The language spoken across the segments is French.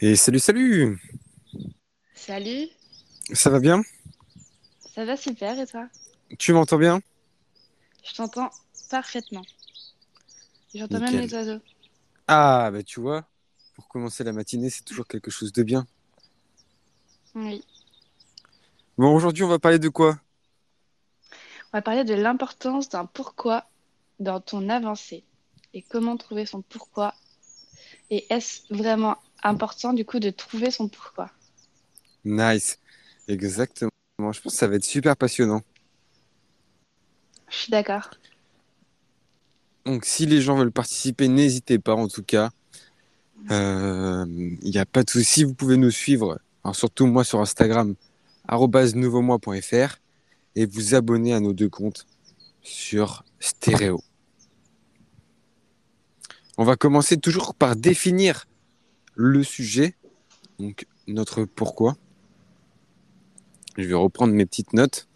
Et salut, salut Salut, Ça va bien? Ça va super et toi? Tu m'entends bien? Je t'entends parfaitement. J'entends même les oiseaux. Ah, bah tu vois, pour commencer la matinée, c'est toujours quelque chose de bien. Oui. Bon, aujourd'hui, on va parler de quoi? On va parler de l'importance d'un pourquoi dans ton avancée et comment trouver son pourquoi? Et est-ce vraiment important du coup de trouver son pourquoi? Nice. Exactement. Je pense que ça va être super passionnant. Je suis d'accord. Donc, si les gens veulent participer, n'hésitez pas, en tout cas. Euh, Il n'y a pas de souci, vous pouvez nous suivre. Alors, surtout moi sur Instagram, nouveaumois.fr et vous abonner à nos deux comptes sur Stéréo. On va commencer toujours par définir le sujet, donc notre pourquoi. Je vais reprendre mes petites notes.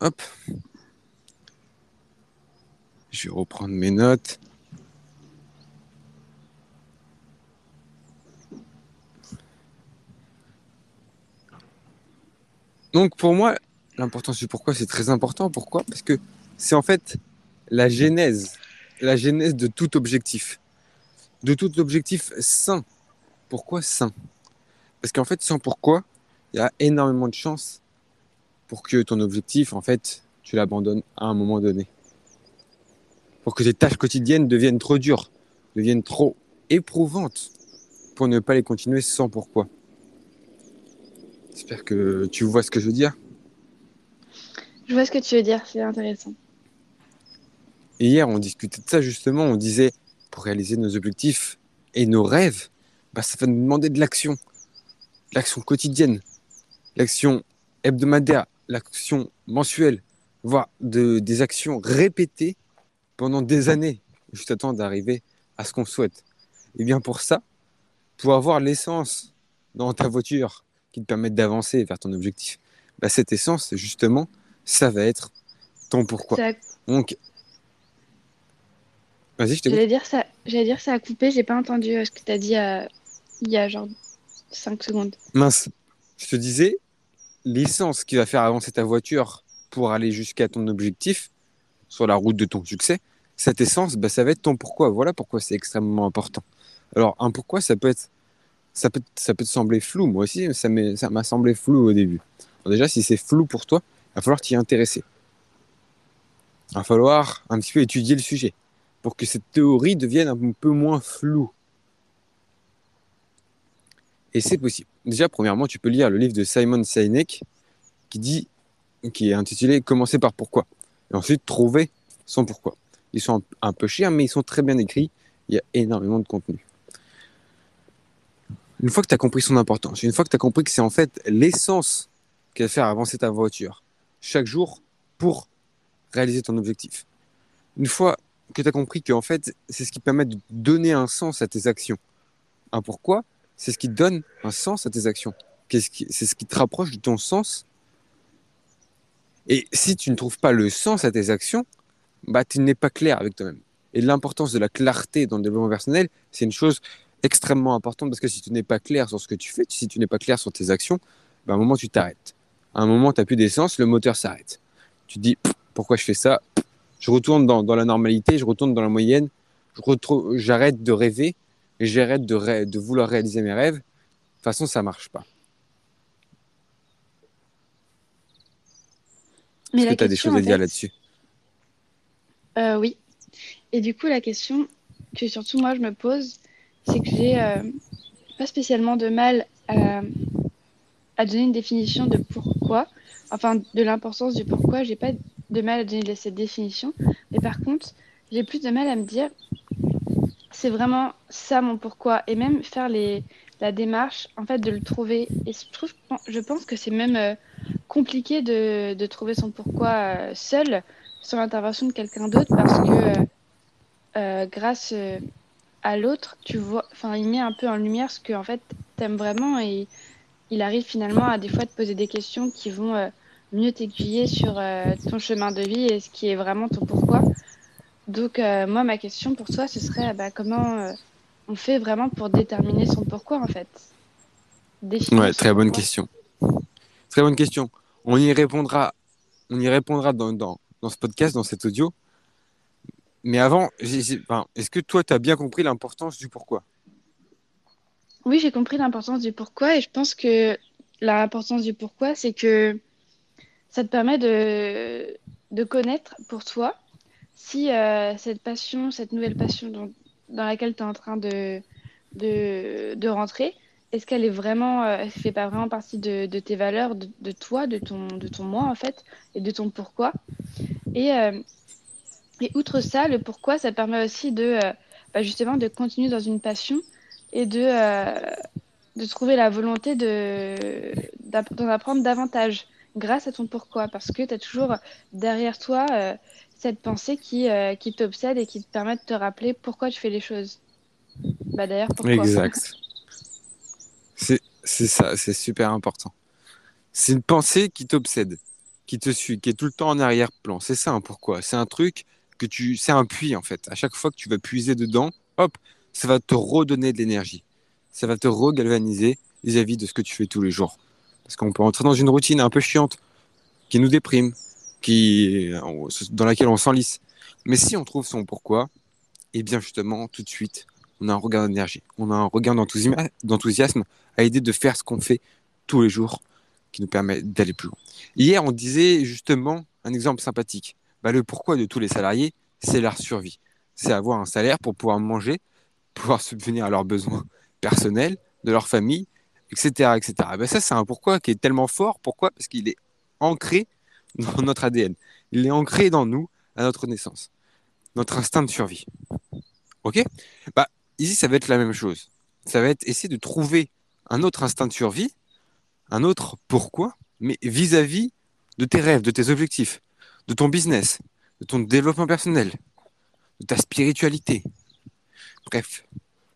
Hop. Je vais reprendre mes notes. Donc pour moi, l'importance du pourquoi, c'est très important. Pourquoi? Parce que c'est en fait la genèse, la genèse de tout objectif, de tout objectif sain. Pourquoi sain? Parce qu'en fait, sans pourquoi, il y a énormément de chances pour que ton objectif, en fait, tu l'abandonnes à un moment donné. Pour que tes tâches quotidiennes deviennent trop dures, deviennent trop éprouvantes, pour ne pas les continuer sans pourquoi. J'espère que tu vois ce que je veux dire. Je vois ce que tu veux dire, c'est intéressant. Et hier, on discutait de ça justement. On disait, pour réaliser nos objectifs et nos rêves, bah, ça va nous demander de l'action. De L'action quotidienne, l'action hebdomadaire, l'action mensuelle, voire de, des actions répétées pendant des années, juste à temps d'arriver à ce qu'on souhaite. Et bien pour ça, pour avoir l'essence dans ta voiture qui te permet d'avancer vers ton objectif, bah, cette essence, justement, ça va être ton pourquoi. Donc, vas-y, je t'écoute. J'allais dire ça, j'allais dire ça a coupé, j'ai pas entendu euh, ce que tu as dit euh, il y a genre 5 secondes. Mince, je te disais, l'essence qui va faire avancer ta voiture pour aller jusqu'à ton objectif, sur la route de ton succès, cette essence, bah, ça va être ton pourquoi. Voilà pourquoi c'est extrêmement important. Alors, un pourquoi, ça peut être, ça peut, ça peut te sembler flou. Moi aussi, ça m'est- ça m'a semblé flou au début. Alors déjà, si c'est flou pour toi, il va falloir t'y intéresser. Il va falloir un petit peu étudier le sujet pour que cette théorie devienne un peu moins floue. Et c'est possible. Déjà, premièrement, tu peux lire le livre de Simon Sinek qui dit, qui est intitulé Commencer par pourquoi. Et ensuite, trouver son pourquoi. Ils sont un, peu chers, mais ils sont très bien écrits. Il y a énormément de contenu. Une fois que tu as compris son importance, une fois que tu as compris que c'est en fait l'essence qui va faire avancer ta voiture chaque jour pour réaliser ton objectif. Une fois que tu as compris que en fait, c'est ce qui permet de donner un sens à tes actions. Un pourquoi, c'est ce qui donne un sens à tes actions. C'est ce qui te rapproche de ton sens. Et si tu ne trouves pas le sens à tes actions, bah, tu n'es pas clair avec toi-même. Et l'importance de la clarté dans le développement personnel, c'est une chose extrêmement importante parce que si tu n'es pas clair sur ce que tu fais, si tu n'es pas clair sur tes actions, bah, à un moment tu t'arrêtes. À un moment, tu n'as plus d'essence, le moteur s'arrête. Tu te dis, pourquoi je fais ça? Je retourne dans, dans la normalité, je retourne dans la moyenne, j'arrête de rêver et j'arrête de, rê- de vouloir réaliser mes rêves. De toute façon, ça marche pas. Est-ce que tu as des choses à dire là-dessus? Euh, oui. Et du coup, la question que surtout moi je me pose, c'est que j'ai euh, pas spécialement de mal à, à donner une définition de pourquoi, enfin de l'importance du pourquoi. J'ai pas de mal à donner cette définition, mais par contre, j'ai plus de mal à me dire c'est vraiment ça mon pourquoi. Et même faire les, la démarche en fait de le trouver. Et je trouve, je pense que c'est même euh, compliqué de, de trouver son pourquoi euh, seul sans l'intervention de quelqu'un d'autre parce que euh, grâce à l'autre, tu vois, enfin, il met un peu en lumière ce que en fait t'aimes vraiment. Et il arrive finalement à des fois te poser des questions qui vont mieux t'aiguiller sur euh, ton chemin de vie et ce qui est vraiment ton pourquoi. Donc euh, moi, ma question pour toi, ce serait bah, comment euh, on fait vraiment pour déterminer son pourquoi en fait? Définir Ouais, très bonne pourquoi. question. Très bonne question. On y répondra, on y répondra dans, dans, dans ce podcast, dans cet audio. Mais avant, enfin, est-ce que toi, tu as bien compris l'importance du pourquoi? Oui, j'ai compris l'importance du pourquoi et je pense que l'importance du pourquoi, c'est que ça te permet de, de connaître pour toi si euh, cette passion, cette nouvelle passion dont- dans laquelle tu es en train de, de, de rentrer, est-ce qu'elle est vraiment, euh, elle fait pas vraiment partie de, de tes valeurs, de, de toi, de ton, de ton moi en fait, et de ton pourquoi? Et, euh, et outre ça, le pourquoi, ça permet aussi de euh, bah, justement de continuer dans une passion et de, de trouver la volonté de, d'en apprendre davantage grâce à ton pourquoi, parce que tu as toujours derrière toi euh, cette pensée qui, euh, qui t'obsède et qui te permet de te rappeler pourquoi tu fais les choses. Bah d'ailleurs, pourquoi? Exact. C'est c'est ça, c'est super important. C'est une pensée qui t'obsède, qui te suit, qui est tout le temps en arrière-plan. C'est ça un pourquoi. C'est un truc que tu, c'est un puits en fait. À chaque fois que tu vas puiser dedans, hop, ça va te redonner de l'énergie. Ça va te regalvaniser vis-à-vis de ce que tu fais tous les jours. Parce qu'on peut entrer dans une routine un peu chiante, qui nous déprime, qui, dans laquelle on s'enlise. Mais si on trouve son pourquoi, et bien justement, tout de suite, on a un regard d'énergie, on a un regard d'enthousiasme à aider de faire ce qu'on fait tous les jours qui nous permet d'aller plus loin. Hier, on disait justement un exemple sympathique. Bah, le pourquoi de tous les salariés, c'est leur survie. C'est avoir un salaire pour pouvoir manger, pouvoir subvenir à leurs besoins personnels, de leur famille, etc. etc. Bah, ça, c'est un pourquoi qui est tellement fort. Pourquoi? Parce qu'il est ancré dans notre ADN. Il est ancré dans nous à notre naissance. Notre instinct de survie. Ok? Bah, ici, ça va être la même chose. Ça va être essayer de trouver un autre instinct de survie, un autre pourquoi, mais vis-à-vis de tes rêves, de tes objectifs, de ton business, de ton développement personnel, de ta spiritualité. Bref,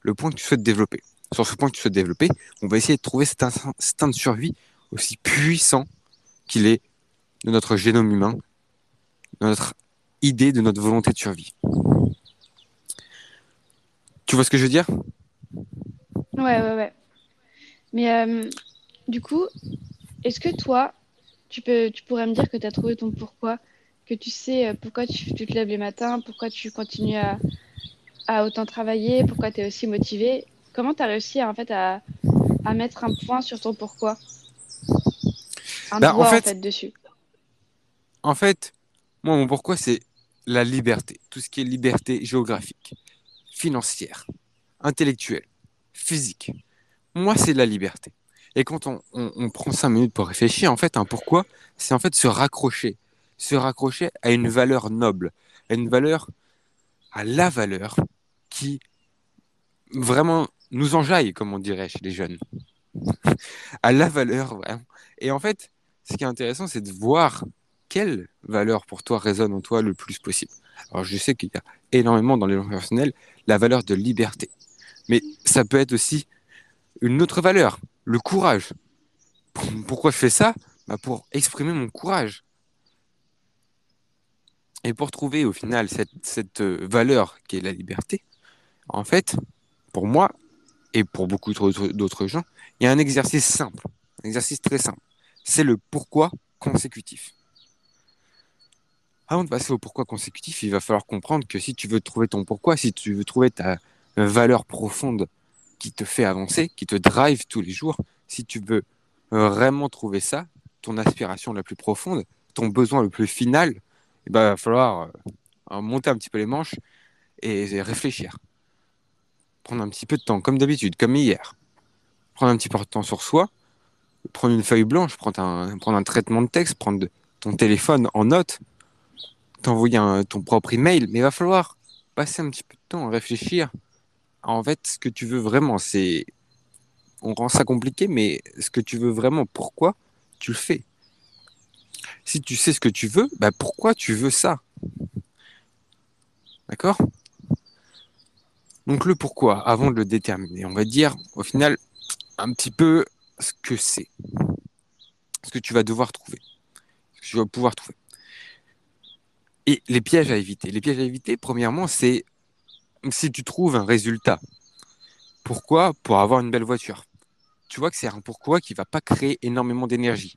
le point que tu souhaites développer. Sur ce point que tu souhaites développer, on va essayer de trouver cet instinct de survie aussi puissant qu'il est de notre génome humain, de notre idée, de notre volonté de survie. Tu vois ce que je veux dire? Ouais, ouais, ouais. Mais euh, du coup, est-ce que toi, tu peux, tu pourrais me dire que tu as trouvé ton pourquoi, que tu sais euh, pourquoi tu, tu te lèves les matins, pourquoi tu continues à, à autant travailler, pourquoi tu es aussi motivé? Comment tu as réussi en fait à, à mettre un point sur ton pourquoi? Un Bah, en doigt en fait, fait dessus. En fait, moi, mon pourquoi, c'est la liberté. Tout ce qui est liberté géographique, financière, intellectuelle, physique. Moi, c'est la liberté. Et quand on, on- on prend cinq minutes pour réfléchir, en fait, un pourquoi, c'est en fait se raccrocher. Se raccrocher à une valeur noble, à une valeur, à la valeur qui vraiment nous enjaille, comme on dirait chez les jeunes. À la valeur, vraiment. Et en fait, ce qui est intéressant, c'est de voir quelle valeur pour toi résonne en toi le plus possible. Alors, je sais qu'il y a énormément dans les langues personnelles la valeur de liberté. Mais ça peut être aussi une autre valeur, le courage. Pourquoi je fais ça? Bah Pour exprimer mon courage. Et pour trouver au final cette, cette euh, valeur qui est la liberté, en fait, pour moi et pour beaucoup d'autres gens, il y a un exercice simple, un exercice très simple. C'est le pourquoi consécutif. Avant de passer au pourquoi consécutif, il va falloir comprendre que si tu veux trouver ton pourquoi, si tu veux trouver ta valeur profonde qui te fait avancer, qui te drive tous les jours, si tu veux vraiment trouver ça, ton aspiration la plus profonde, ton besoin le plus final, il va falloir euh, monter un petit peu les manches et réfléchir. Prendre un petit peu de temps, comme d'habitude, comme hier. Prendre un petit peu de temps sur soi, prendre une feuille blanche, prendre un, prendre un traitement de texte, prendre ton téléphone en note, t'envoyer ton propre email, mais il va falloir passer un petit peu de temps à réfléchir. En fait, ce que tu veux vraiment, c'est. On rend ça compliqué, mais ce que tu veux vraiment, pourquoi tu le fais? Si tu sais ce que tu veux, bah pourquoi tu veux ça? D'accord? Donc, le pourquoi, avant de le déterminer, on va dire au final un petit peu ce que c'est, ce que tu vas devoir trouver, ce que tu vas pouvoir trouver. Et les pièges à éviter. Les pièges à éviter, premièrement, c'est si tu trouves un résultat pourquoi? Pour avoir une belle voiture. Tu vois que c'est un pourquoi qui va pas créer énormément d'énergie,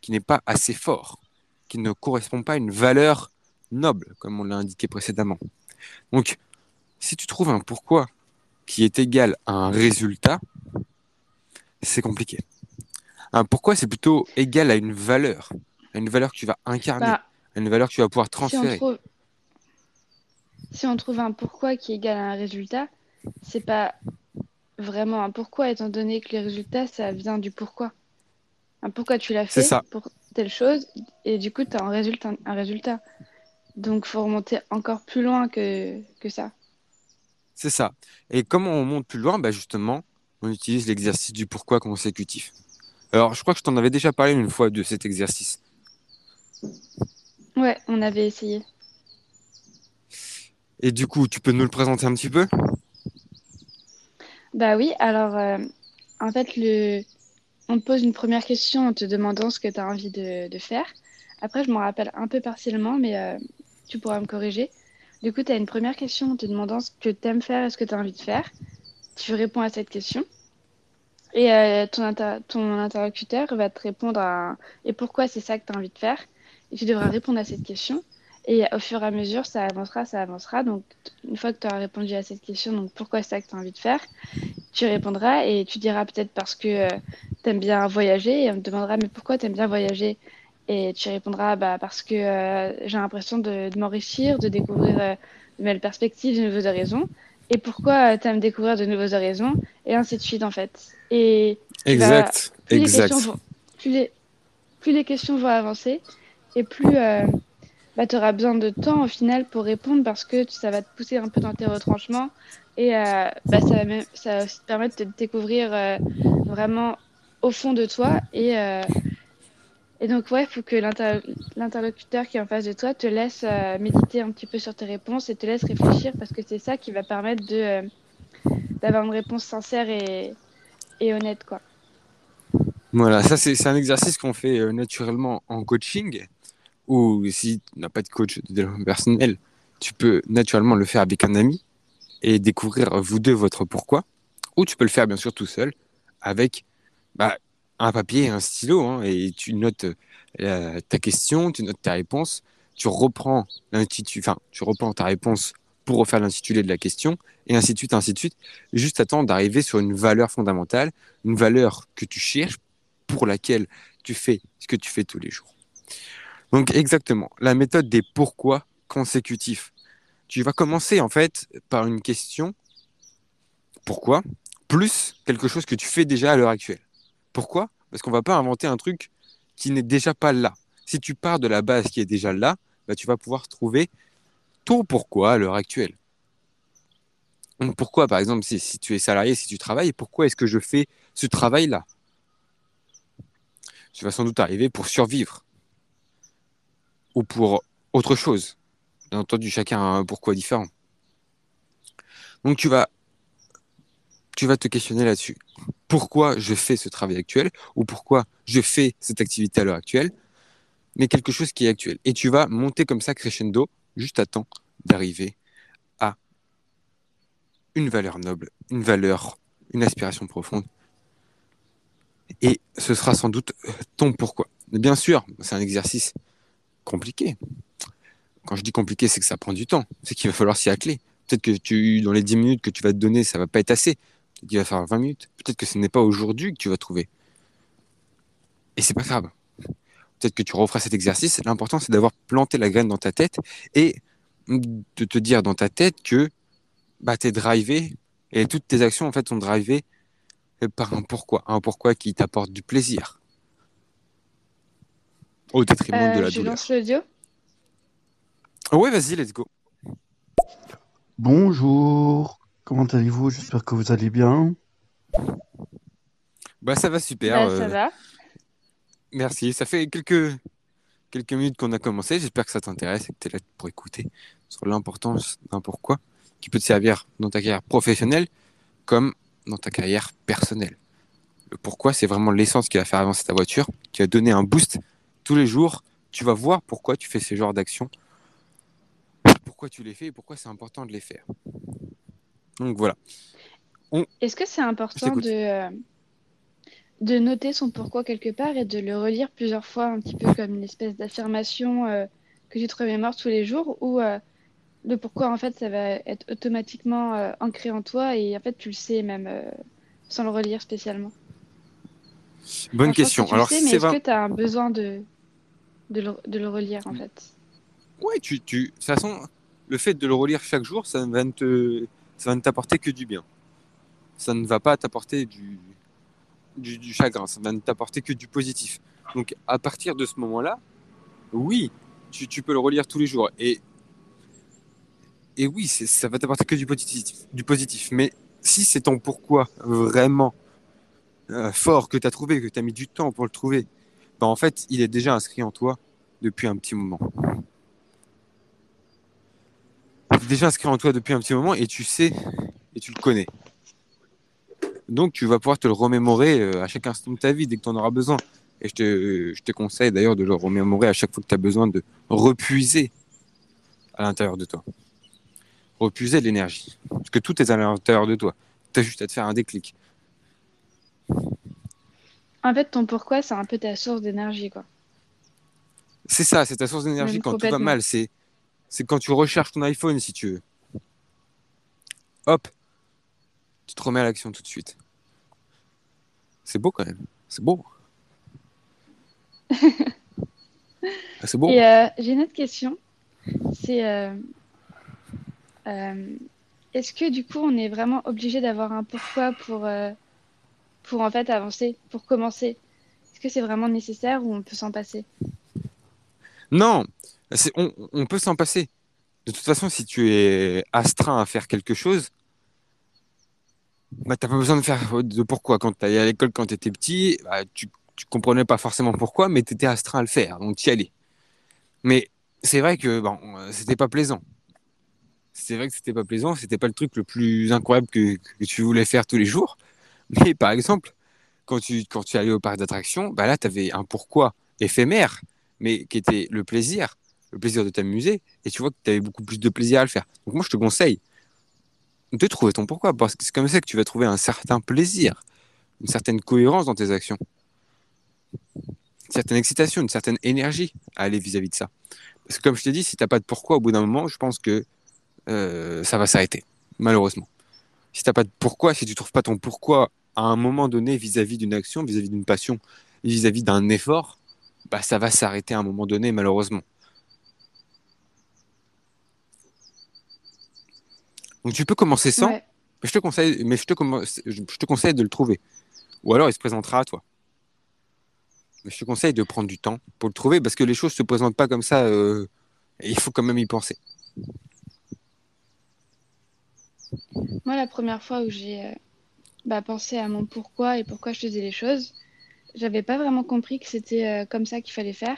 qui n'est pas assez fort, qui ne correspond pas à une valeur noble, comme on l'a indiqué précédemment. Donc, si tu trouves un pourquoi qui est égal à un résultat, c'est compliqué. Un pourquoi, c'est plutôt égal à une valeur, à une valeur que tu vas incarner, Bah, à une valeur que tu vas pouvoir si on transférer. trouve, si on trouve un pourquoi qui est égal à un résultat, c'est pas vraiment un pourquoi, étant donné que les résultats, ça vient du pourquoi. Un pourquoi tu l'as fait ça. pour telle chose, et du coup, tu as un résultat, un résultat. Donc, faut remonter encore plus loin que, que ça. C'est ça. Et comment on monte plus loin bah Justement, on utilise l'exercice du pourquoi consécutif. Alors, je crois que je t'en avais déjà parlé une fois de cet exercice. Ouais, on avait essayé. Et du coup, tu peux nous le présenter un petit peu? Bah oui, alors, euh, en fait, le... on te pose une première question en te demandant ce que tu as envie de, de faire. Après, je m'en rappelle un peu partiellement, mais euh, tu pourras me corriger. Du coup, tu as une première question en te demandant ce que tu aimes faire et ce que tu as envie de faire. Tu réponds à cette question. Et euh, ton, inter- ton interlocuteur va te répondre à et pourquoi c'est ça que tu as envie de faire. Et tu devras répondre à cette question. Et au fur et à mesure, ça avancera, ça avancera. Donc, une fois que tu auras répondu à cette question, donc pourquoi c'est ça que tu as envie de faire, tu répondras et tu diras peut-être parce que tu aimes bien voyager. Et on te demandera, mais pourquoi tu aimes bien voyager? Et tu répondras, bah, parce que euh, j'ai l'impression de, de m'enrichir, de découvrir euh, de nouvelles perspectives, de nouveaux horizons. Et pourquoi tu aimes découvrir de nouveaux horizons? Et ainsi de suite, en fait. Et Exact, plus les exact. questions vont, plus les, plus les questions vont avancer et plus euh, bah, tu auras besoin de temps au final pour répondre parce que ça va te pousser un peu dans tes retranchements et euh, bah, ça va même, ça va aussi te permettre de te découvrir euh, vraiment au fond de toi et, euh, et donc ouais, il faut que l'inter- l'interlocuteur qui est en face de toi te laisse euh, méditer un petit peu sur tes réponses et te laisse réfléchir parce que c'est ça qui va permettre euh, d'avoir une réponse sincère et, honnête quoi. Voilà, ça c'est un exercice qu'on fait euh, naturellement en coaching, ou si tu n'as pas de coach de développement personnel, tu peux naturellement le faire avec un ami et découvrir vous deux votre pourquoi, ou tu peux le faire bien sûr tout seul avec bah, un papier et un stylo, hein, et tu notes euh, ta question, tu notes ta réponse, tu reprends l'intitulé, enfin, tu reprends ta réponse pour refaire l'intitulé de la question, et ainsi de suite, ainsi de suite, juste à temps d'arriver sur une valeur fondamentale, une valeur que tu cherches, pour laquelle tu fais ce que tu fais tous les jours. Donc exactement, la méthode des pourquoi consécutifs. Tu vas commencer en fait par une question, pourquoi, plus quelque chose que tu fais déjà à l'heure actuelle. Pourquoi? Parce qu'on va pas inventer un truc qui n'est déjà pas là. Si tu pars de la base qui est déjà là, bah, tu vas pouvoir trouver ton pourquoi à l'heure actuelle. Donc pourquoi, par exemple, si, si tu es salarié, si tu travailles, pourquoi est-ce que je fais ce travail-là? Tu vas sans doute arriver pour survivre ou pour autre chose. Bien entendu, chacun a un pourquoi différent. Donc tu vas, tu vas te questionner là-dessus. Pourquoi je fais ce travail actuel ou pourquoi je fais cette activité à l'heure actuelle, mais quelque chose qui est actuel. Et tu vas monter comme ça crescendo, juste à temps d'arriver à une valeur noble, une valeur, une aspiration profonde. Et ce sera sans doute ton pourquoi. Bien sûr, c'est un exercice compliqué. Quand je dis compliqué, c'est que ça prend du temps. C'est qu'il va falloir s'y atteler. Peut-être que tu, dans les 10 minutes que tu vas te donner, ça va pas être assez. Peut-être qu'il va falloir 20 minutes. Peut-être que ce n'est pas aujourd'hui que tu vas trouver. Et c'est pas grave. Peut-être que tu referas cet exercice. L'important, c'est d'avoir planté la graine dans ta tête et de te dire dans ta tête que bah, tu es drivé et toutes tes actions en fait sont drivées par un pourquoi. Un pourquoi qui t'apporte du plaisir au détriment de Euh, la je douleur. lance l'audio. Ouais, vas-y, let's go. Bonjour, comment allez-vous? J'espère que vous allez bien. Bah, ça va super. Bah, ça euh, va. merci. Ça fait quelques, quelques minutes qu'on a commencé. J'espère que ça t'intéresse et que tu es là pour écouter sur l'importance d'un pourquoi qui peut te servir dans ta carrière professionnelle comme dans ta carrière personnelle. Le pourquoi, c'est vraiment l'essence qui va faire avancer ta voiture, qui va donner un boost tous les jours. Tu vas voir pourquoi tu fais ce genre d'actions, pourquoi tu les fais et pourquoi c'est important de les faire. Donc voilà. On- Est-ce que c'est important de, euh, de noter son pourquoi quelque part et de le relire plusieurs fois, un petit peu comme une espèce d'affirmation euh, que tu te remémores tous les jours, ou euh, le pourquoi en fait ça va être automatiquement ancré en toi et en fait tu le sais même sans le relire spécialement? Bonne Enfin, que question. tu le Alors, sais, mais est-ce que tu as un besoin de, de le, de le relire en fait? Ouais, tu, tu, de toute façon, le fait de le relire chaque jour, ça va ne te, ça va ne t'apporter que du bien. Ça ne va pas t'apporter du, chagrin. Ça va ne t'apporter que du positif. Donc, à partir de ce moment-là, oui, tu, peux le relire tous les jours. Et, et oui, ça va t'apporter que du positif, du positif. Mais si c'est ton pourquoi vraiment euh, fort que tu as trouvé, que tu as mis du temps pour le trouver, ben en fait, il est déjà inscrit en toi depuis un petit moment. Il est déjà inscrit en toi depuis un petit moment et tu sais et tu le connais. Donc tu vas pouvoir te le remémorer euh, à chaque instant de ta vie dès que tu en auras besoin. Et je te, je te conseille d'ailleurs de le remémorer à chaque fois que tu as besoin de repuiser à l'intérieur de toi. Repuiser de l'énergie. Parce que tout est à l'intérieur de toi. Tu as juste à te faire un déclic. En fait, ton pourquoi, c'est un peu ta source d'énergie, quoi. C'est ça, c'est ta source d'énergie quand tout va mal. C'est, c'est quand tu recherches ton iPhone, si tu veux. Hop, tu te remets à l'action tout de suite. C'est beau quand même. C'est beau. Ah, c'est beau. Et euh, j'ai une autre question. C'est euh, euh, est-ce que du coup, on est vraiment obligé d'avoir un pourquoi pour, pour en fait avancer, pour commencer? Est-ce que c'est vraiment nécessaire ou on peut s'en passer? Non, on, peut s'en passer. De toute façon, si tu es astreint à faire quelque chose, bah, t'as pas besoin de faire de pourquoi. Quand tu allais à l'école quand tu étais petit, bah, tu, tu comprenais pas forcément pourquoi, mais tu étais astreint à le faire, donc tu y allais. Mais c'est vrai que bon, c'était pas plaisant. C'est vrai que c'était pas plaisant, c'était pas le truc le plus incroyable que, que tu voulais faire tous les jours. Mais par exemple, quand tu, quand tu allais au parc d'attractions, bah là, tu avais un pourquoi éphémère, mais qui était le plaisir, le plaisir de t'amuser, et tu vois que tu avais beaucoup plus de plaisir à le faire. Donc moi, je te conseille de trouver ton pourquoi, parce que c'est comme ça que tu vas trouver un certain plaisir, une certaine cohérence dans tes actions, une certaine excitation, une certaine énergie à aller vis-à-vis de ça. Parce que comme je t'ai dit, si t'as pas de pourquoi au bout d'un moment, je pense que euh, ça va s'arrêter, malheureusement. Si t'as pas de pourquoi, si tu trouves pas ton pourquoi à un moment donné vis-à-vis d'une action, vis-à-vis d'une passion, vis-à-vis d'un effort, bah ça va s'arrêter à un moment donné, malheureusement. Donc tu peux commencer sans, Ouais. mais je te conseille, mais je te, commen- je te conseille de le trouver. Ou alors il se présentera à toi. Mais je te conseille de prendre du temps pour le trouver parce que les choses se présentent pas comme ça. euh, et il faut quand même y penser. Moi, la première fois où j'ai euh, bah, pensé à mon pourquoi et pourquoi je faisais les choses, j'avais pas vraiment compris que c'était euh, comme ça qu'il fallait faire.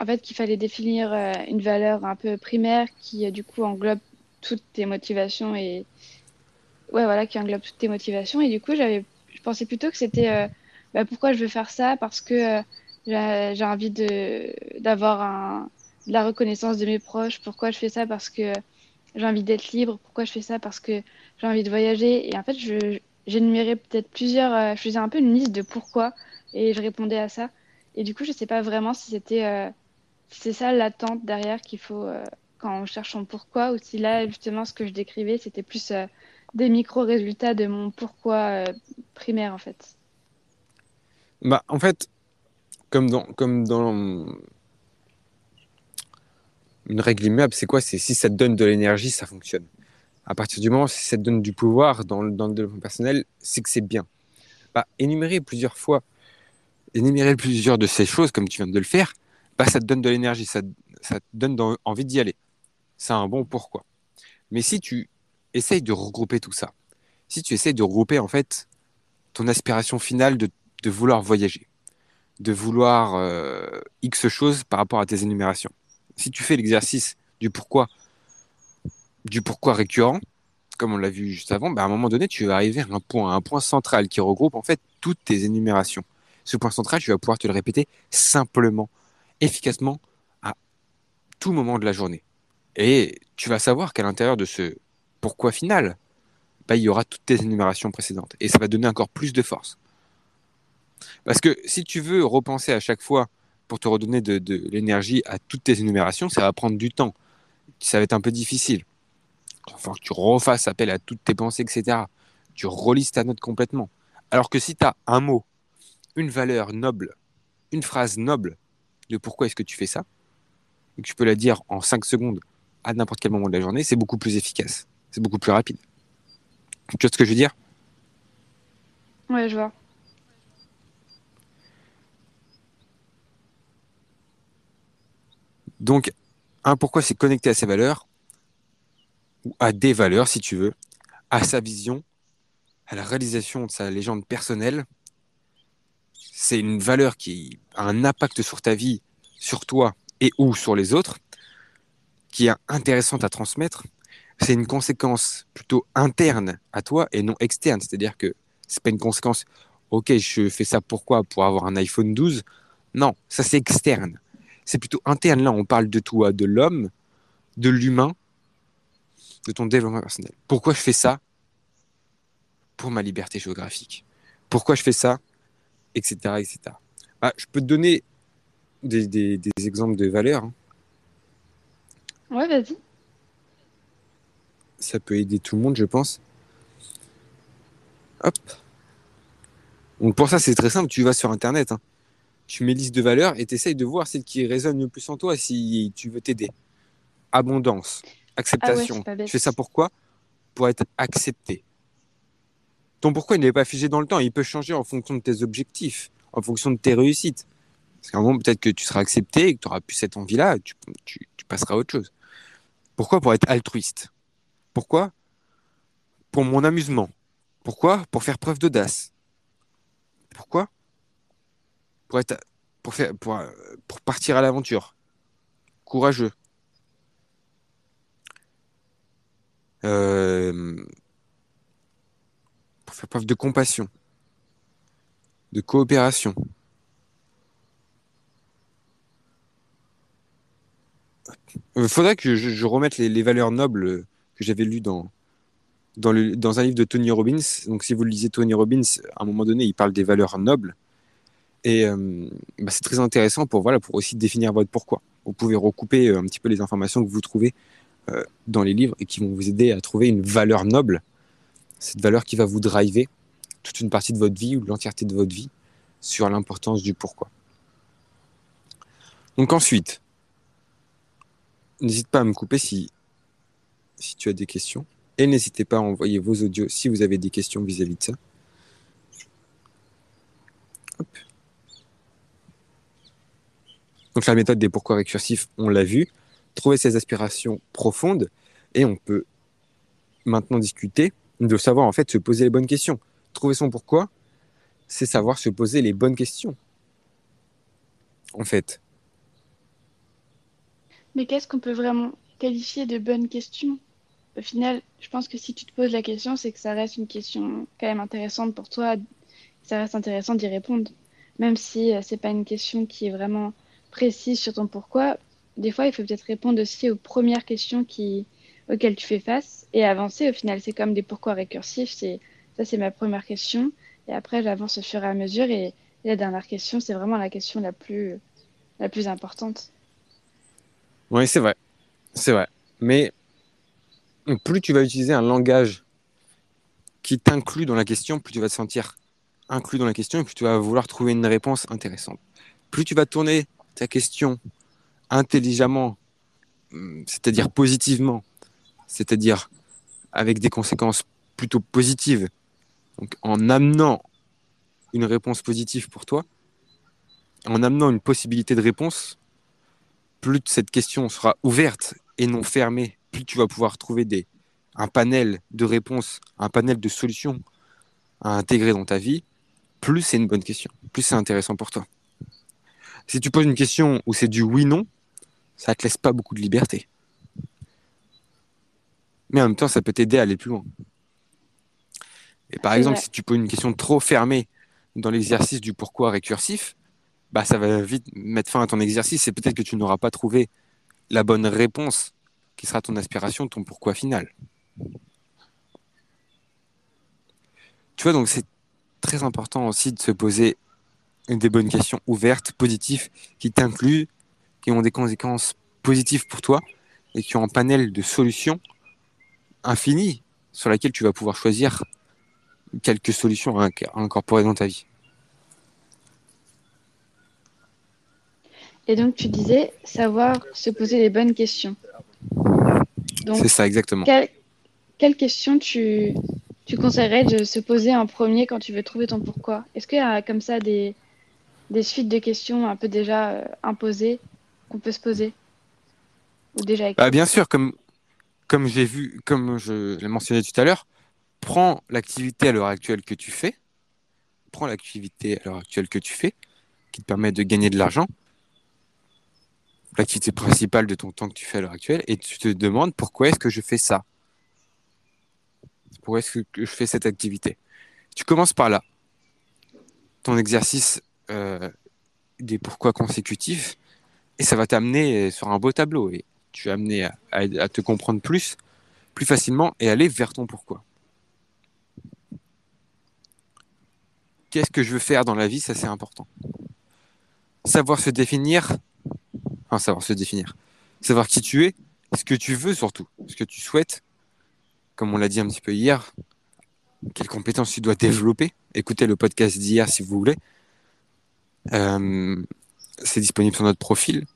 En fait, qu'il fallait définir euh, une valeur un peu primaire qui, du coup, englobe toutes tes motivations et ouais, voilà, qui englobe toutes tes motivations. Et du coup, j'avais, je pensais plutôt que c'était euh, bah, pourquoi je veux faire ça? Parce que euh, j'ai envie de d'avoir un, de la reconnaissance de mes proches. Pourquoi je fais ça? Parce que j'ai envie d'être libre. Pourquoi je fais ça? Parce que j'ai envie de voyager. Et en fait, je, j'énumérais peut-être plusieurs, euh, je faisais un peu une liste de pourquoi et je répondais à ça. Et du coup, je sais pas vraiment si c'était, si c'est ça l'attente derrière qu'il faut quand on cherche son pourquoi ou si là, justement, ce que je décrivais, c'était plus euh, des micro-résultats de mon pourquoi euh, primaire, en fait. Bah, en fait, comme dans, comme dans une règle immuable, c'est quoi? C'est si ça te donne de l'énergie, ça fonctionne. À partir du moment où ça te donne du pouvoir dans le, dans le développement personnel, c'est que c'est bien. Bah, énumérer plusieurs fois, énumérer plusieurs de ces choses comme tu viens de le faire, bah, ça te donne de l'énergie, ça, ça te donne envie d'y aller. C'est un bon pourquoi. Mais si tu essayes de regrouper tout ça, si tu essayes de regrouper en fait ton aspiration finale de, vouloir voyager, de vouloir euh, X choses par rapport à tes énumérations, si tu fais l'exercice du pourquoi, du pourquoi récurrent, comme on l'a vu juste avant, bah, à un moment donné, tu vas arriver à un point, un point central qui regroupe en fait toutes tes énumérations. Ce point central, tu vas pouvoir te le répéter simplement, efficacement, à tout moment de la journée. Et tu vas savoir qu'à l'intérieur de ce pourquoi final, bah, il y aura toutes tes énumérations précédentes. Et ça va donner encore plus de force. Parce que si tu veux repenser à chaque fois pour te redonner de, l'énergie à toutes tes énumérations, ça va prendre du temps. Ça va être un peu difficile. Falloir que tu refasses appel à toutes tes pensées, etc. Tu relises ta note complètement. Alors que si tu as un mot, une valeur noble, une phrase noble de pourquoi est-ce que tu fais ça, et que tu peux la dire en 5 secondes à n'importe quel moment de la journée, c'est beaucoup plus efficace. C'est beaucoup plus rapide. Tu vois ce que je veux dire? Ouais, je vois. Donc, un pourquoi c'est connecté à ses valeurs, ou à des valeurs si tu veux, à sa vision, à la réalisation de sa légende personnelle. C'est une valeur qui a un impact sur ta vie, sur toi et ou sur les autres, qui est intéressante à transmettre. C'est une conséquence plutôt interne à toi et non externe. C'est-à-dire que c'est pas une conséquence, ok, je fais ça pourquoi? Pour avoir un iPhone 12 Non, ça c'est externe. C'est plutôt interne. Là, on parle de toi, de l'homme, de l'humain, de ton développement personnel. Pourquoi je fais ça? Pour ma liberté géographique. Pourquoi je fais ça? Etc. etc. Ah, je peux te donner des exemples de valeurs. hein. Ouais, vas-y. Ça peut aider tout le monde, je pense. Hop. Donc pour ça, c'est très simple. Tu vas sur Internet. hein. Tu mets liste de valeurs et tu essayes de voir celle qui résonne le plus en toi si tu veux t'aider. Abondance, acceptation. Ah tu fais ça pourquoi? Pour être accepté. Ton pourquoi il n'est pas figé dans le temps. Il peut changer en fonction de tes objectifs, en fonction de tes réussites. Parce qu'à un moment, peut-être que tu seras accepté et que tu auras plus cette envie-là, tu, tu- tu passeras à autre chose. Pourquoi Pour être altruiste? Pourquoi? Pour mon amusement. Pourquoi? Pour faire preuve d'audace. Pourquoi? Pour être, pour faire, pour, partir à l'aventure. Courageux. Euh, pour faire preuve de compassion, de coopération. Il faudrait que je, remette les, valeurs nobles euh, que j'avais lues dans, dans, un livre de Tony Robbins. Donc, si vous lisez Tony Robbins, à un moment donné, il parle des valeurs nobles. Et euh, bah, c'est très intéressant pour, voilà, pour aussi définir votre pourquoi. Vous pouvez recouper euh, un petit peu les informations que vous trouvez euh, dans les livres et qui vont vous aider à trouver une valeur noble. Cette valeur qui va vous driver toute une partie de votre vie ou l'entièreté de votre vie sur l'importance du pourquoi. Donc ensuite, n'hésite pas à me couper si, si tu as des questions. Et n'hésitez pas à envoyer vos audios si vous avez des questions vis-à-vis de ça. Donc la méthode des pourquoi récursifs, on l'a vu. Trouver ses aspirations profondes. Et on peut maintenant discuter de savoir en fait se poser les bonnes questions. Trouver son pourquoi, c'est savoir se poser les bonnes questions. En fait. Mais qu'est-ce qu'on peut vraiment qualifier de bonne question? Au final, je pense que si tu te poses la question, c'est que ça reste une question quand même intéressante pour toi. Ça reste intéressant d'y répondre. Même si euh, c'est pas une question qui est vraiment précise sur ton pourquoi, des fois, il faut peut-être répondre aussi aux premières questions auxquelles tu fais face et avancer. Au final, c'est comme des pourquoi récursifs. Ça, c'est ma première question. Et après, j'avance au fur et à mesure. Et, et la dernière question, c'est vraiment la question la plus, la plus importante. Oui, c'est vrai. C'est vrai. Mais plus tu vas utiliser un langage qui t'inclut dans la question, plus tu vas te sentir inclus dans la question et plus tu vas vouloir trouver une réponse intéressante. Plus tu vas tourner ta question intelligemment, hum, c'est-à-dire positivement, c'est-à-dire avec des conséquences plutôt positives, donc en amenant une réponse positive pour toi, en amenant une possibilité de réponse, plus cette question sera ouverte et non fermée, plus tu vas pouvoir trouver des, un panel de réponses, un panel de solutions à intégrer dans ta vie, plus c'est une bonne question, plus c'est intéressant pour toi. Si tu poses une question où c'est du oui-non, ça ne te laisse pas beaucoup de liberté. Mais en même temps, ça peut t'aider à aller plus loin. Et par exemple, vrai. si tu poses une question trop fermée dans l'exercice du pourquoi récursif, bah, ça va vite mettre fin à ton exercice et peut-être que tu n'auras pas trouvé la bonne réponse qui sera ton aspiration, ton pourquoi final. Tu vois, donc c'est très important aussi de se poser des bonnes questions ouvertes, positives, qui t'incluent, qui ont des conséquences positives pour toi et qui ont un panel de solutions infinies sur laquelle tu vas pouvoir choisir quelques solutions à incorporer dans ta vie. Et donc, tu disais savoir se poser les bonnes questions. C'est ça, exactement. Quelle, question tu, tu conseillerais de se poser en premier quand tu veux trouver ton pourquoi? Est-ce qu'il y a comme ça des, des suites de questions un peu déjà euh, imposées qu'on peut se poser? Ou déjà bah, Bien sûr, comme, comme j'ai vu, comme je l'ai mentionné tout à l'heure, prends l'activité à l'heure actuelle que tu fais, prends l'activité à l'heure actuelle que tu fais, qui te permet de gagner de l'argent, l'activité principale de ton temps que tu fais à l'heure actuelle, et tu te demandes pourquoi est-ce que je fais ça? Pourquoi est-ce que je fais cette activité? Tu commences par là. Ton exercice euh, des pourquoi consécutifs, et ça va t'amener sur un beau tableau, et tu vas amener à, te comprendre plus, plus facilement, et aller vers ton pourquoi. Qu'est-ce que je veux faire dans la vie? Ça, c'est important. Savoir se définir, savoir se définir. Savoir qui tu es, ce que tu veux surtout, ce que tu souhaites. Comme on l'a dit un petit peu hier, quelles compétences tu dois développer. Écoutez le podcast d'hier si vous voulez. Euh, c'est disponible sur notre profil.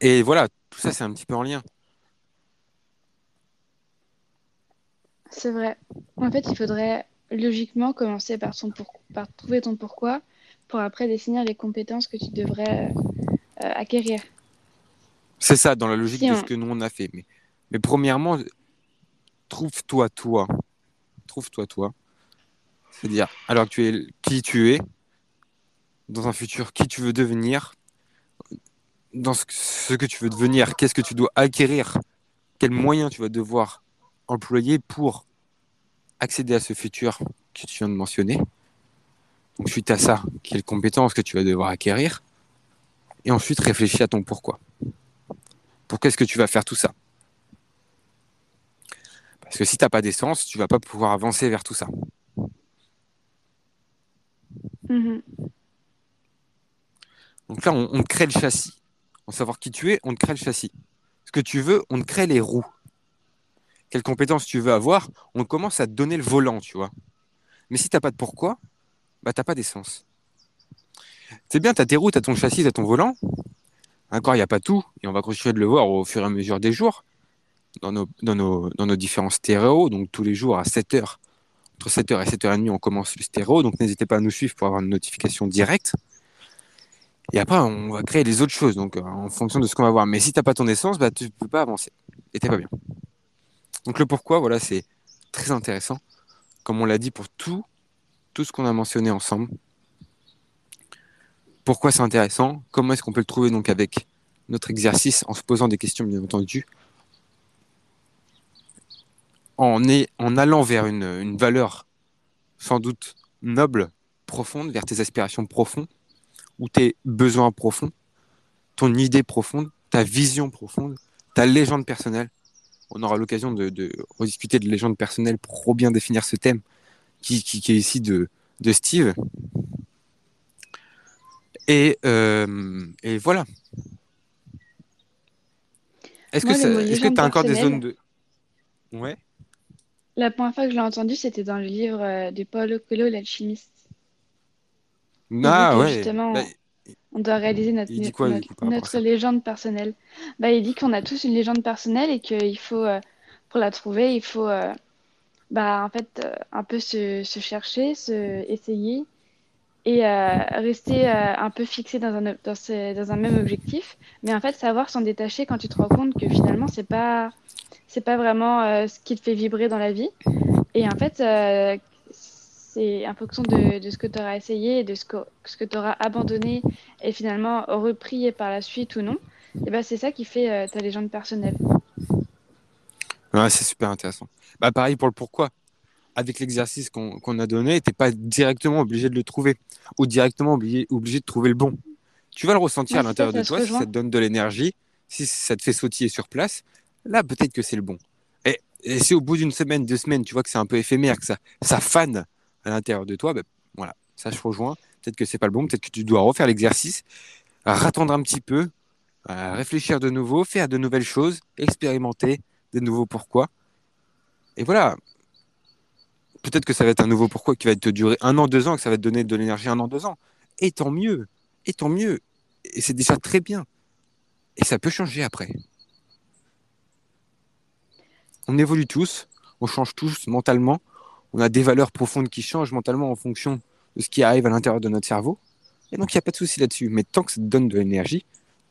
Et voilà, tout ça c'est un petit peu en lien. C'est vrai. En fait, il faudrait logiquement commencer par, son pour... par trouver ton pourquoi pour après définir les compétences que tu devrais euh, acquérir. C'est ça, dans la logique de ce que nous on a fait. Mais, mais premièrement, trouve-toi toi. Trouve-toi toi. C'est-à-dire, alors que tu es qui tu es, dans un futur, qui tu veux devenir, dans ce que tu veux devenir, qu'est-ce que tu dois acquérir, quels moyens tu vas devoir employer pour accéder à ce futur que tu viens de mentionner. Donc, suite à ça, quelles compétences que tu vas devoir acquérir et ensuite réfléchis à ton pourquoi. Pourquoi est-ce que tu vas faire tout ça? Parce que si tu n'as pas d'essence, tu vas pas pouvoir avancer vers tout ça. Mm-hmm. Donc là, on, crée le châssis. En savoir qui tu es, on te crée le châssis. Ce que tu veux, on te crée les roues. Quelles compétences tu veux avoir, on commence à te donner le volant, tu vois. Mais si tu n'as pas de pourquoi, bah t'as pas d'essence. C'est bien, tu as tes roues, tu ton châssis, tu ton volant. Encore, il n'y a pas tout, et on va continuer de le voir au fur et à mesure des jours, dans nos, dans nos, nos différents stéréos, donc tous les jours à 7h. Entre 7h et 7h30, on commence le stéréo, donc n'hésitez pas à nous suivre pour avoir une notification directe. Et après, on va créer les autres choses, donc euh, en fonction de ce qu'on va voir. Mais si tu n'as pas ton essence, bah, tu ne peux pas avancer. Et tu pas bien. Donc le pourquoi, voilà, c'est très intéressant. Comme on l'a dit pour tout, tout ce qu'on a mentionné ensemble, pourquoi c'est intéressant, comment est-ce qu'on peut le trouver donc avec notre exercice en se posant des questions bien entendu, en, allant vers une, valeur sans doute noble, profonde, vers tes aspirations profondes, ou tes besoins profonds, ton idée profonde, ta vision profonde, ta légende personnelle. On aura l'occasion de, rediscuter de légende personnelle pour bien définir ce thème qui, est ici de Steve. Et, euh, et voilà. Est-ce que tu as encore des zones de. Ouais. La première fois que je l'ai entendu, c'était dans le livre euh, de Paulo Coelho, l'alchimiste. Ah ouais. Justement, bah, on doit réaliser notre, notre, légende personnelle. Bah, il dit qu'on a tous une légende personnelle et qu'il faut, euh, pour la trouver, il faut bah, en fait, un peu se, se chercher, se essayer et euh, rester euh, un peu fixé dans un, dans, un même objectif, mais en fait savoir s'en détacher quand tu te rends compte que finalement c'est pas c'est pas vraiment euh, ce qui te fait vibrer dans la vie, et en fait c'est en fonction de, de ce que tu auras essayé, de ce que, ce que tu auras abandonné et finalement repris par la suite ou non, et ben c'est ça qui fait ta légende personnelle. Ouais, c'est super intéressant. Bah pareil pour le pourquoi avec l'exercice qu'on a donné, tu n'es pas directement obligé de le trouver ou directement obligé, obligé de trouver le bon. Tu vas le ressentir à l'intérieur de toi si ça te donne de l'énergie, si ça te fait sautiller sur place. Là, peut-être que c'est le bon. Et Et si au bout d'une semaine, deux semaines, tu vois que c'est un peu éphémère, que ça, ça fane à l'intérieur de toi, ben, voilà, ça je rejoins. Peut-être que c'est pas le bon, peut-être que tu dois refaire l'exercice, rattendre un petit peu, euh, réfléchir de nouveau, faire de nouvelles choses, expérimenter de nouveaux pourquoi. Et voilà. Peut-être que ça va être un nouveau pourquoi qui va te durer un an, deux ans, que ça va te donner de l'énergie un an, deux ans. Et tant mieux. Et tant mieux. Et c'est déjà très bien. Et ça peut changer après. On évolue tous, on change tous mentalement, on a des valeurs profondes qui changent mentalement en fonction de ce qui arrive à l'intérieur de notre cerveau. Et donc, il n'y a pas de souci là-dessus. Mais tant que ça te donne de l'énergie,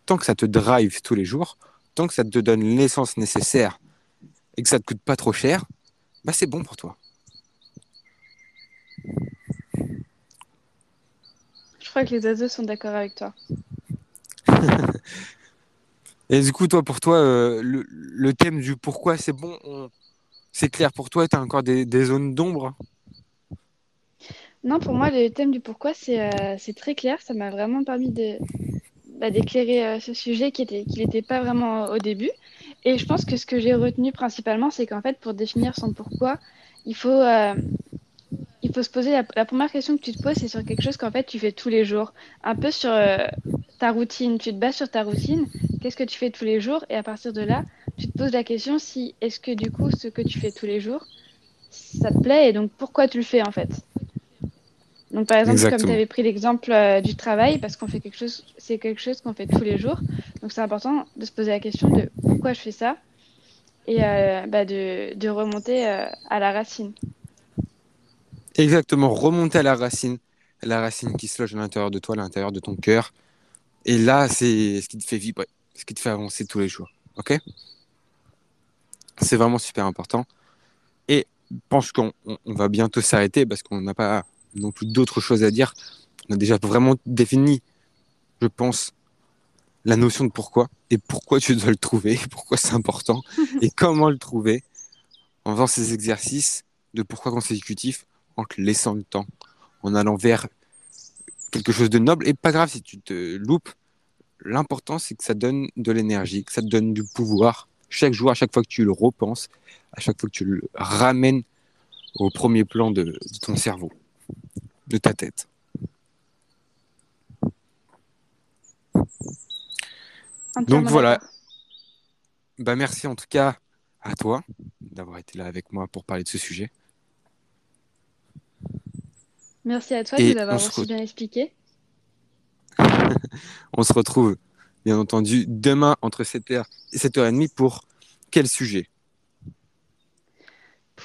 tant que ça te drive tous les jours, tant que ça te donne l'essence nécessaire et que ça te coûte pas trop cher, bah c'est bon pour toi. Je crois que les oiseaux sont d'accord avec toi. et du coup, toi, pour toi, euh, le, le, thème du pourquoi c'est bon, on... c'est clair pour toi Tu as encore des, des zones d'ombre? Non, pour moi, le thème du pourquoi, c'est euh, très clair. Ça m'a vraiment permis de, bah, d'éclairer euh, ce sujet qui était qui n'était pas vraiment au début. Et je pense que ce que j'ai retenu principalement, c'est qu'en fait, pour définir son pourquoi, il faut il faut se poser la, la, première question que tu te poses, c'est sur quelque chose qu'en fait tu fais tous les jours, un peu sur euh, ta routine. Tu te bases sur ta routine. Qu'est-ce que tu fais tous les jours? Et à partir de là, tu te poses la question si est-ce que du coup ce que tu fais tous les jours, ça te plaît? Et donc pourquoi tu le fais en fait? Donc, par exemple, Exactement. comme tu avais pris l'exemple euh, du travail, parce qu'on fait quelque chose, c'est quelque chose qu'on fait tous les jours. Donc, c'est important de se poser la question de pourquoi je fais ça? Et euh, bah, de, de, remonter à la racine. Exactement, remonter à la racine, la racine qui se loge à l'intérieur de toi, à l'intérieur de ton cœur. Et là, c'est ce qui te fait vibrer, ce qui te fait avancer tous les jours. Ok? C'est vraiment super important. Et je pense qu'on on va bientôt s'arrêter parce qu'on n'a pas non plus d'autres choses à dire. On a déjà vraiment défini, je pense, la notion de pourquoi et pourquoi tu dois le trouver, pourquoi c'est important et comment le trouver en faisant ces exercices de pourquoi consécutif, en te laissant le temps, en allant vers quelque chose de noble. Et pas grave si tu te loupes. L'important, c'est que ça donne de l'énergie, que ça te donne du pouvoir. Chaque jour, à chaque fois que tu le repenses, à chaque fois que tu le ramènes au premier plan de, de ton cerveau de ta tête. Donc voilà. Bah merci en tout cas à toi d'avoir été là avec moi pour parler de ce sujet. Merci à toi de nous avoir aussi bien expliqué. on se retrouve bien entendu demain entre 7h et 7h30 pour quel sujet?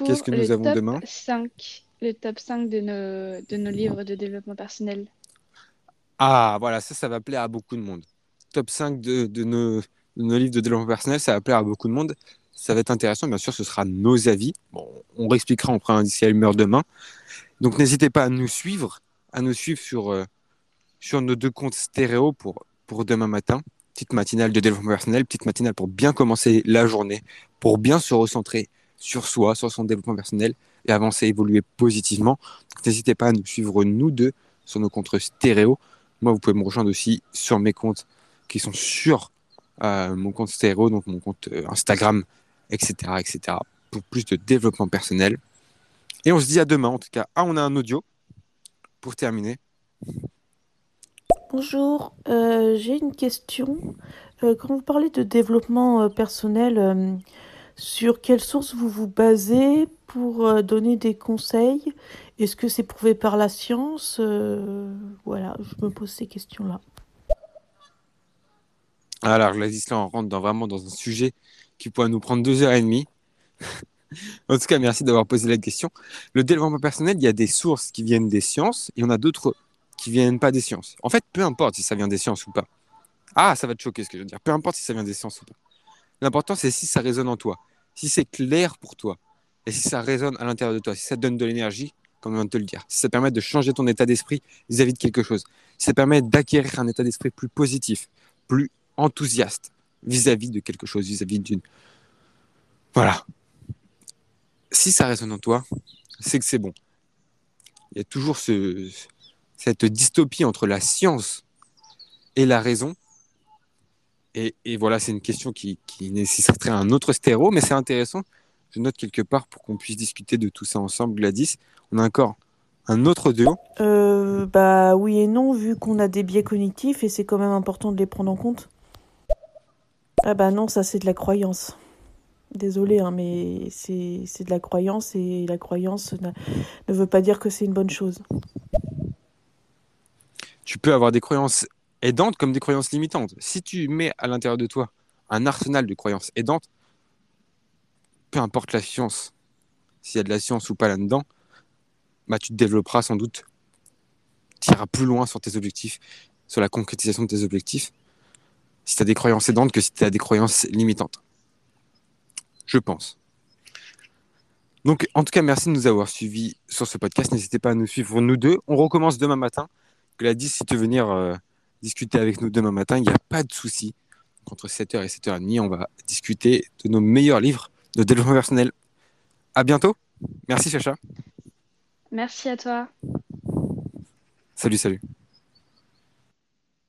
Qu'est-ce que nous avons demain? 5 le top 5 de nos, de nos livres de développement personnel. Ah, voilà, ça, ça va plaire à beaucoup de monde. Top 5 de, de, nos, de nos livres de développement personnel, ça va plaire à beaucoup de monde. Ça va être intéressant, bien sûr, ce sera nos avis. Bon, on réexpliquera, on prend un si elle meurt demain. Donc n'hésitez pas à nous suivre, à nous suivre sur, euh, nos deux comptes stéréo pour, pour demain matin. Petite matinale de développement personnel, petite matinale pour bien commencer la journée, pour bien se recentrer sur soi, sur son développement personnel et avancer, évoluer positivement. N'hésitez pas à nous suivre, nous deux, sur nos comptes stéréo. Moi, vous pouvez me rejoindre aussi sur mes comptes qui sont sur euh, mon compte stéréo, donc mon compte euh, Instagram, etc., etc., pour plus de développement personnel. Et on se dit à demain, en tout cas. Ah, on a un audio pour terminer. Bonjour, euh, j'ai une question. Euh, quand vous parlez de développement euh, personnel, sur quelle source vous vous basez pour donner des conseils? Est-ce que c'est prouvé par la science? Voilà, je me pose ces questions-là. Alors, Gladys, là, on rentre dans, vraiment dans un sujet qui pourrait nous prendre deux heures et demie. En tout cas, merci d'avoir posé la question. Le développement personnel, il y a des sources qui viennent des sciences et on a d'autres qui viennent pas des sciences. En fait, peu importe si ça vient des sciences ou pas. Ah, ça va te choquer ce que je veux dire. Peu importe si ça vient des sciences ou pas. L'important, c'est si ça résonne en toi si c'est clair pour toi, et si ça résonne à l'intérieur de toi, si ça donne de l'énergie, comme on vient de te le dire, si ça permet de changer ton état d'esprit vis-à-vis de quelque chose, si ça permet d'acquérir un état d'esprit plus positif, plus enthousiaste vis-à-vis de quelque chose, vis-à-vis d'une... Voilà. Si ça résonne en toi, c'est que c'est bon. Il y a toujours ce, cette dystopie entre la science et la raison et, voilà, c'est une question qui, nécessiterait un autre stéréo, mais c'est intéressant je note quelque part pour qu'on puisse discuter de tout ça ensemble, Gladys. On a encore un autre duo. Euh, bah oui et non, vu qu'on a des biais cognitifs et c'est quand même important de les prendre en compte. Ah bah non, ça c'est de la croyance. Désolée, hein, mais c'est de la croyance et la croyance ne veut pas dire que c'est une bonne chose. Tu peux avoir des croyances aidantes comme des croyances limitantes. Si tu mets à l'intérieur de toi un arsenal de croyances aidantes, peu importe la science, s'il y a de la science ou pas là-dedans, bah, tu te développeras sans doute, tu iras plus loin sur tes objectifs, sur la concrétisation de tes objectifs, si tu as des croyances aidantes que si tu as des croyances limitantes. Je pense. Donc, en tout cas, merci de nous avoir suivis sur ce podcast. N'hésitez pas à nous suivre, nous deux. On recommence demain matin. Gladys, si tu veux venir euh, discuter avec nous demain matin, il n'y a pas de souci. Entre 7h et 7h30, on va discuter de nos meilleurs livres de développement personnel. À bientôt. Merci, Chacha. Merci à toi. Salut, salut.